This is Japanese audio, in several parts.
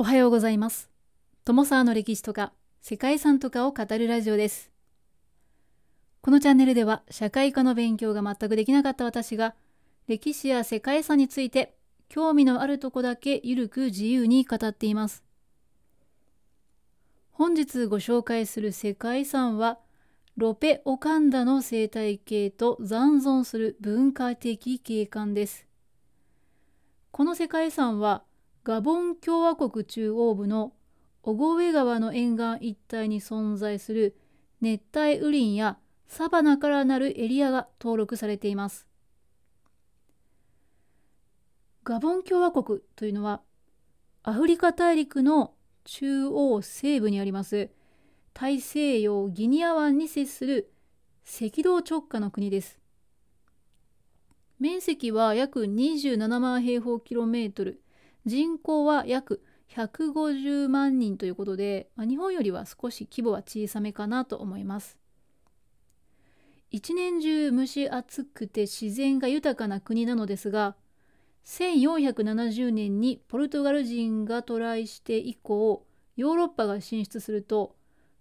おはようございます。友沢の歴史とか世界遺産とかを語るラジオです。このチャンネルでは社会科の勉強が全くできなかった私が歴史や世界遺産について興味のあるとこだけゆるく自由に語っています。本日ご紹介する世界遺産はロペ・オカンダの生態系と残存する文化的景観です。この世界遺産はガボン共和国中央部のオゴウェ川の沿岸一帯に存在する熱帯雨林やサバナからなるエリアが登録されています。ガボン共和国というのはアフリカ大陸の中央西部にあります大西洋ギニア湾に接する赤道直下の国です。面積は約27万平方キロメートル、人口は約150万人ということで、まあ、日本よりは少し規模は小さめかなと思います。一年中蒸し暑くて自然が豊かな国なのですが、1470年にポルトガル人が渡来して以降、ヨーロッパが進出すると、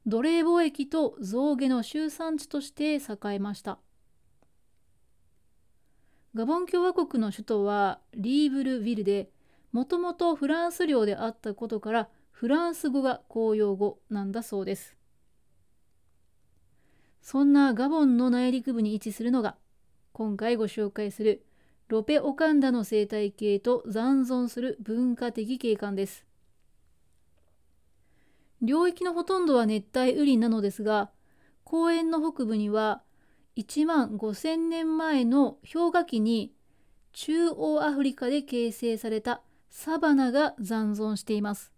奴隷貿易と象牙の集産地として栄えました。ガボン共和国の首都はリーブルビルで、もともとフランス領であったことからフランス語が公用語なんだそうです。そんなガボンの内陸部に位置するのが今回ご紹介するロペ・オカンダの生態系と残存する文化的景観です。領域のほとんどは熱帯雨林なのですが公園の北部には1万5,000年前の氷河期に中央アフリカで形成されたサバナが残存しています。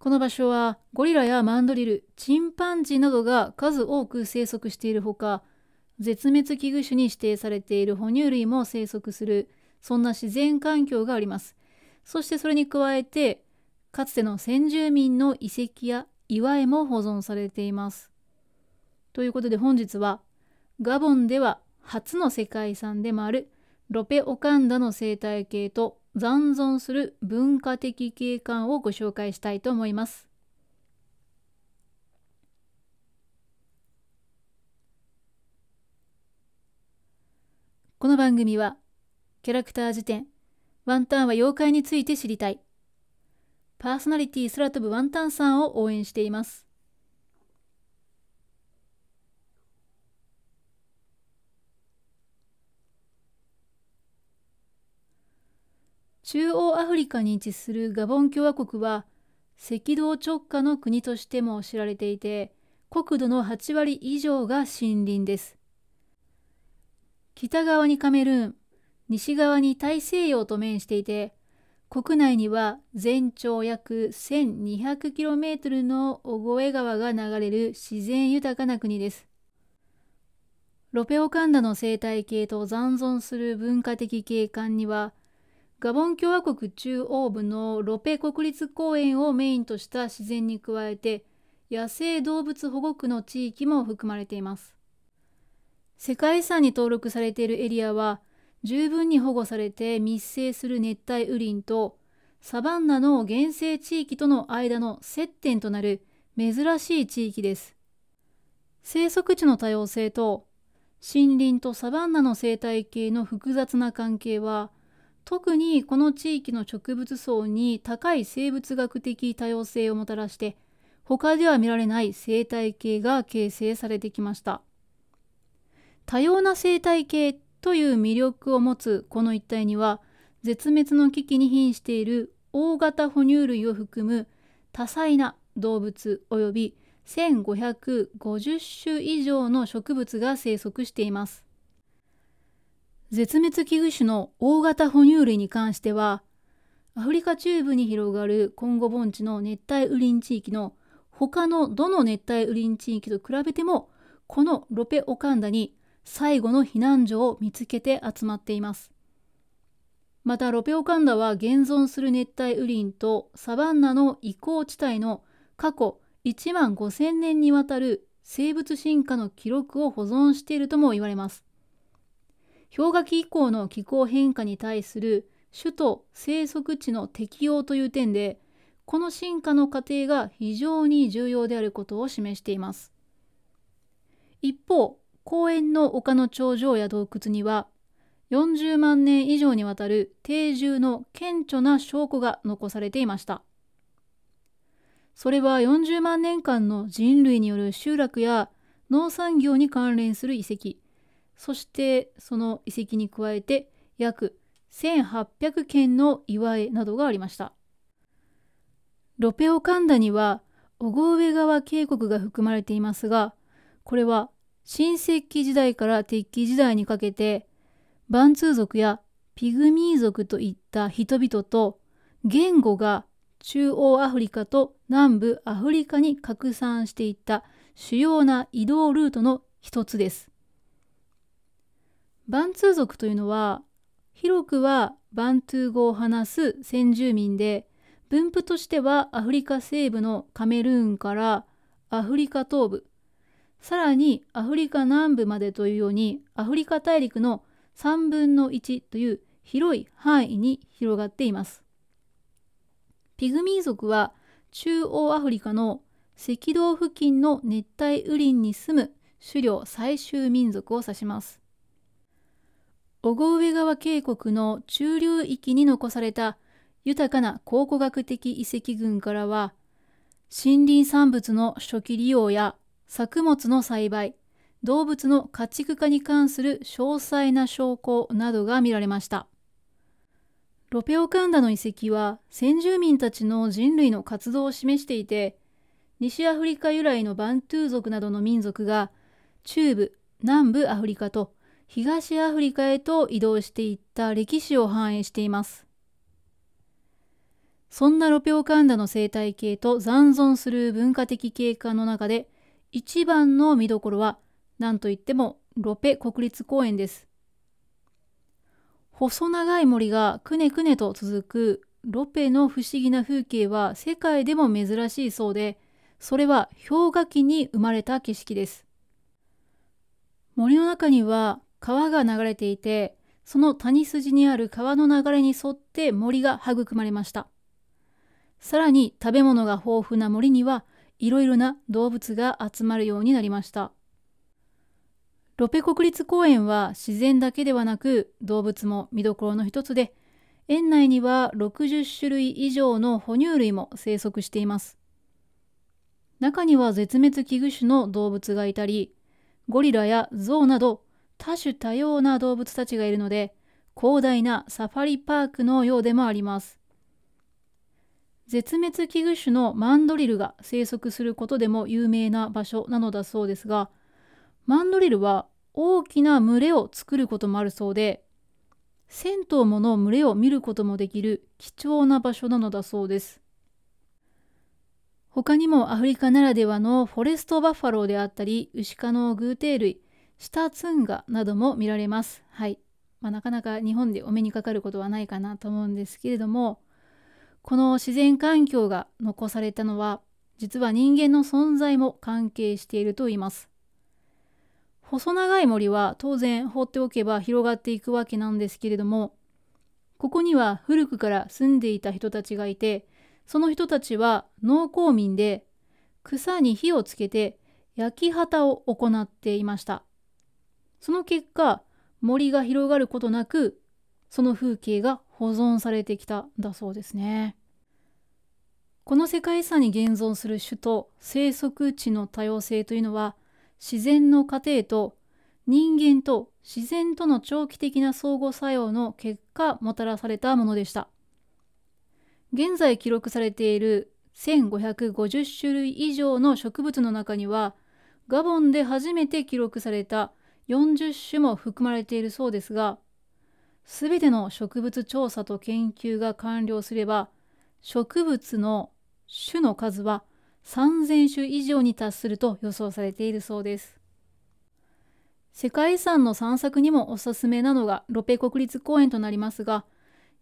この場所はゴリラやマンドリル、チンパンジーなどが数多く生息しているほか、絶滅危惧種に指定されている哺乳類も生息する、そんな自然環境があります。そしてそれに加えて、かつての先住民の遺跡や岩絵も保存されています。ということで本日はガボンでは初の世界遺産でもあるロペ・オカンダの生態系と残存する文化的景観をご紹介したいと思います。この番組はキャラクター辞典ワンタンは妖怪について知りたいパーソナリティ空飛ぶワンタンさんを応援しています。中央アフリカに位置するガボン共和国は赤道直下の国としても知られていて国土の8割以上が森林です。北側にカメルーン、西側に大西洋と面していて国内には全長約 1200km のオゴエ川が流れる自然豊かな国です。ロペオカンダの生態系と残存する文化的景観にはガボン共和国中央部のロペ国立公園をメインとした自然に加えて野生動物保護区の地域も含まれています。世界遺産に登録されているエリアは十分に保護されて密生する熱帯雨林とサバンナの原生地域との間の接点となる珍しい地域です。生息地の多様性と森林とサバンナの生態系の複雑な関係は特にこの地域の植物層に高い生物学的多様性をもたらして他では見られない生態系が形成されてきました。多様な生態系という魅力を持つこの一帯には絶滅の危機に瀕している大型哺乳類を含む多彩な動物及び1550種以上の植物が生息しています。絶滅危惧種の大型哺乳類に関してはアフリカ中部に広がるコンゴ盆地の熱帯雨林地域の他のどの熱帯雨林地域と比べてもこのロペオカンダに最後の避難所を見つけて集まっています。またロペオカンダは現存する熱帯雨林とサバンナの移行地帯の過去1万5000年にわたる生物進化の記録を保存しているとも言われます。氷河期以降の気候変化に対する種と生息地の適用という点でこの進化の過程が非常に重要であることを示しています。一方公園の丘の頂上や洞窟には40万年以上にわたる定住の顕著な証拠が残されていました。それは40万年間の人類による集落や農産業に関連する遺跡そしてその遺跡に加えて約1800件の岩絵などがありましたロペオカンダにはオゴ上川渓谷が含まれていますがこれは新石器時代から鉄器時代にかけてバンツー族やピグミー族といった人々と言語が中央アフリカと南部アフリカに拡散していった主要な移動ルートの一つです。バンツー族というのは広くはバントゥー語を話す先住民で分布としてはアフリカ西部のカメルーンからアフリカ東部さらにアフリカ南部までというようにアフリカ大陸の3分の1という広い範囲に広がっています。ピグミー族は中央アフリカの赤道付近の熱帯雨林に住む狩猟採集民族を指します。小上川渓谷の中流域に残された豊かな考古学的遺跡群からは森林産物の初期利用や作物の栽培動物の家畜化に関する詳細な証拠などが見られました。ロペオカンダの遺跡は先住民たちの人類の活動を示していて西アフリカ由来のバントゥー族などの民族が中部南部アフリカと東アフリカへと移動していった歴史を反映していますそんなロペオカンダの生態系と残存する文化的景観の中で一番の見どころは何といってもロペ国立公園です細長い森がくねくねと続くロペの不思議な風景は世界でも珍しいそうで、それは氷河期に生まれた景色です。森の中には川が流れていて、その谷筋にある川の流れに沿って森が育まれました。さらに食べ物が豊富な森にはいろいろな動物が集まるようになりました。ロペ国立公園は自然だけではなく動物も見どころの一つで園内には60種類以上の哺乳類も生息しています中には絶滅危惧種の動物がいたりゴリラやゾウなど多種多様な動物たちがいるので広大なサファリパークのようでもあります。絶滅危惧種のマンドリルが生息することでも有名な場所なのだそうですがマンドリルは大きな群れを作ることもあるそうで1,000頭もの群れを見ることもできる貴重な場所なのだそうです。他にもアフリカならではのフォレストバッファローであったりウシ科の偶蹄類シタツンガなども見られます。はい、まあ、なかなか日本でお目にかかることはないかなと思うんですけれどもこの自然環境が残されたのは実は人間の存在も関係していると言います。細長い森は当然放っておけば広がっていくわけなんですけれどもここには古くから住んでいた人たちがいてその人たちは農耕民で草に火をつけて焼き畑を行っていました。その結果森が広がることなくその風景が保存されてきたんだそうですねこの世界遺産に現存する種と生息地の多様性というのは自然の過程と人間と自然との長期的な相互作用の結果もたらされたものでした。現在記録されている1550種類以上の植物の中にはガボンで初めて記録された40種も含まれているそうですが全ての植物調査と研究が完了すれば植物の種の数は3000種以上に達すると予想されているそうです。世界遺産の散策にもおすすめなのがロペ国立公園となりますが、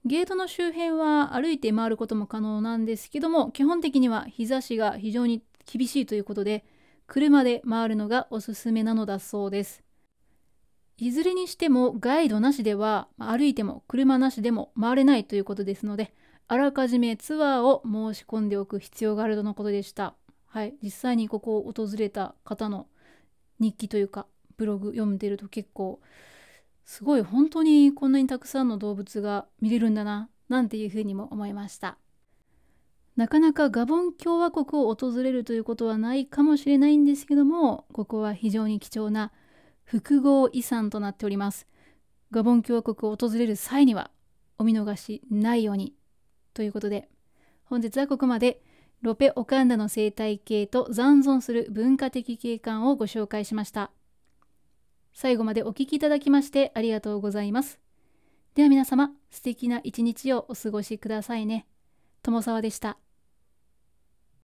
ゲートの周辺は歩いて回ることも可能なんですけども、基本的には日差しが非常に厳しいということで、車で回るのがおすすめなのだそうです。いずれにしてもガイドなしでは歩いても車なしでも回れないということですのであらかじめツアーを申し込んでおく必要があるとのことでした。はい、実際にここを訪れた方の日記というかブログ読んでると結構すごい本当にこんなにたくさんの動物が見れるんだななんていうふうにも思いました。なかなかガボン共和国を訪れるということはないかもしれないんですけどもここは非常に貴重な複合遺産となっております。ガボン共和国を訪れる際にはお見逃しないようにということで本日はここまでロペ・オカンダの生態系と残存する文化的景観をご紹介しました。最後までお聴きいただきましてありがとうございます。では皆様、素敵な一日をお過ごしくださいね。友沢でした。